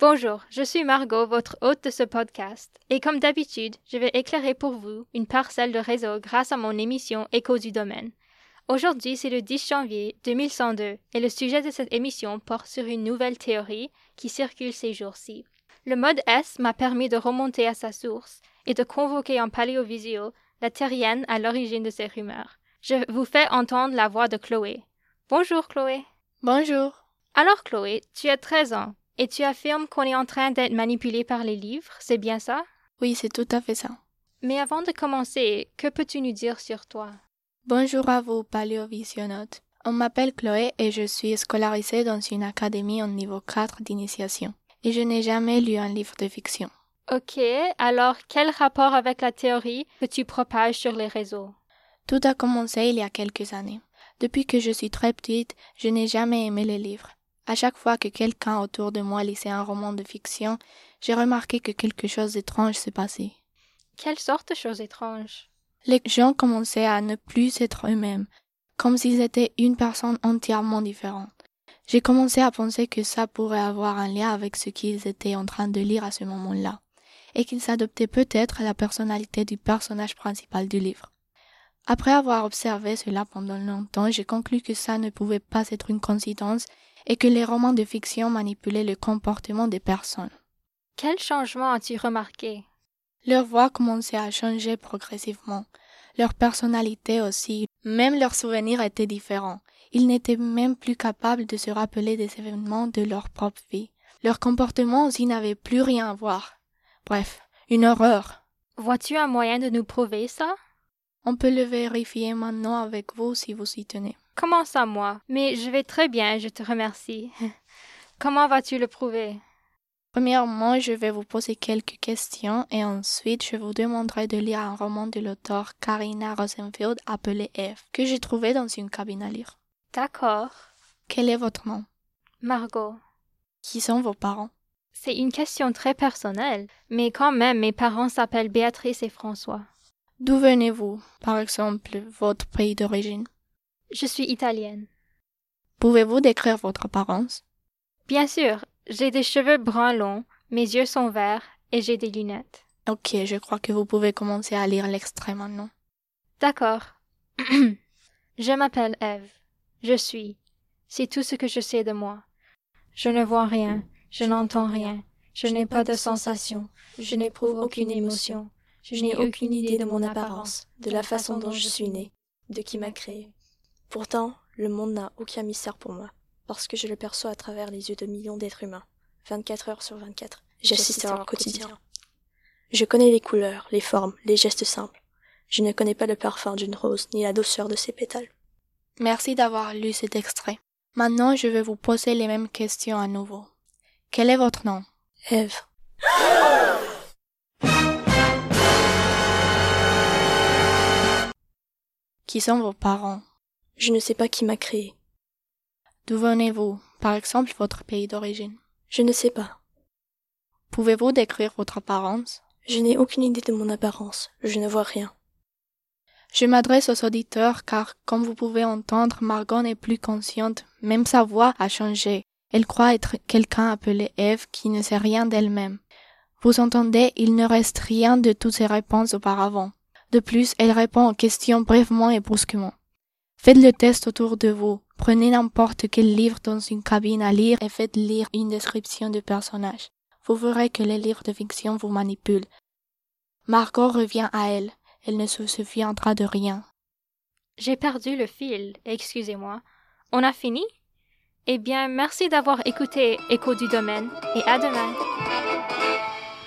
Bonjour, je suis Margot, votre hôte de ce podcast, et comme d'habitude, je vais éclairer pour vous une parcelle de réseau grâce à mon émission Écho du domaine. Aujourd'hui, c'est le 10 janvier 2102, et le sujet de cette émission porte sur une nouvelle théorie qui circule ces jours-ci. Le mode S m'a permis de remonter à sa source et de convoquer en paléovisio la terrienne à l'origine de ces rumeurs. Je vous fais entendre la voix de Chloé. Bonjour Chloé. Bonjour. Alors Chloé, tu as 13 ans et tu affirmes qu'on est en train d'être manipulé par les livres, c'est bien ça? Oui, c'est tout à fait ça. Mais avant de commencer, que peux-tu nous dire sur toi? Bonjour à vous, paléovisionnautes. On m'appelle Chloé et je suis scolarisée dans une académie en niveau 4 d'initiation. Et je n'ai jamais lu un livre de fiction. Ok, alors quel rapport avec la théorie que tu propages sur les réseaux? Tout a commencé il y a quelques années. Depuis que je suis très petite, je n'ai jamais aimé les livres. À chaque fois que quelqu'un autour de moi lisait un roman de fiction, j'ai remarqué que quelque chose d'étrange se passait. Quelle sorte de chose étrange? Les gens commençaient à ne plus être eux-mêmes, comme s'ils étaient une personne entièrement différente. J'ai commencé à penser que ça pourrait avoir un lien avec ce qu'ils étaient en train de lire à ce moment-là, et qu'ils adoptaient peut-être la personnalité du personnage principal du livre. Après avoir observé cela pendant longtemps, j'ai conclu que ça ne pouvait pas être une coïncidence et que les romans de fiction manipulaient le comportement des personnes. Quel changement as-tu remarqué? Leur voix commençait à changer progressivement. Leur personnalité aussi. Même leurs souvenirs étaient différents. Ils n'étaient même plus capables de se rappeler des événements de leur propre vie. Leur comportement aussi n'avait plus rien à voir. Bref, une horreur. Vois-tu un moyen de nous prouver ça? On peut le vérifier maintenant avec vous si vous y tenez. Comment ça, moi? Mais je vais très bien, je te remercie. Comment vas-tu le prouver? Premièrement, je vais vous poser quelques questions et ensuite je vous demanderai de lire un roman de l'auteur Karina Rosenfeld appelé Eve, que j'ai trouvé dans une cabine à lire. D'accord. Quel est votre nom? Margot. Qui sont vos parents? C'est une question très personnelle, mais quand même mes parents s'appellent Béatrice et François. D'où venez-vous, par exemple, votre pays d'origine? Je suis italienne. Pouvez-vous décrire votre apparence? Bien sûr, j'ai des cheveux bruns longs, mes yeux sont verts et j'ai des lunettes. Ok, je crois que vous pouvez commencer à lire l'extrait maintenant. D'accord. je m'appelle Eve. Je suis. C'est tout ce que je sais de moi. Je ne vois rien, je n'entends rien, je n'ai pas de sensation, je n'éprouve aucune émotion, je n'ai aucune idée de mon apparence, de la façon dont je suis née, de qui m'a créé. Pourtant, le monde n'a aucun mystère pour moi, parce que je le perçois à travers les yeux de millions d'êtres humains, 24 heures sur 24. J'assiste à leur quotidien. Je connais les couleurs, les formes, les gestes simples. Je ne connais pas le parfum d'une rose ni la douceur de ses pétales. Merci d'avoir lu cet extrait. Maintenant, je vais vous poser les mêmes questions à nouveau. Quel est votre nom? Eve. Qui sont vos parents? Je ne sais pas qui m'a créé. D'où venez-vous? Par exemple, votre pays d'origine. Je ne sais pas. Pouvez-vous décrire votre apparence? Je n'ai aucune idée de mon apparence. Je ne vois rien. Je m'adresse aux auditeurs car, comme vous pouvez entendre, Margot n'est plus consciente, même sa voix a changé. Elle croit être quelqu'un appelé Eve qui ne sait rien d'elle-même. Vous entendez, il ne reste rien de toutes ses réponses auparavant. De plus, elle répond aux questions brièvement et brusquement. Faites le test autour de vous. Prenez n'importe quel livre dans une cabine à lire et faites lire une description du personnage. Vous verrez que les livres de fiction vous manipulent. Margot revient à elle. Elle ne se souviendra de rien. J'ai perdu le fil, excusez-moi. On a fini? Eh bien, merci d'avoir écouté Écho du domaine et à demain.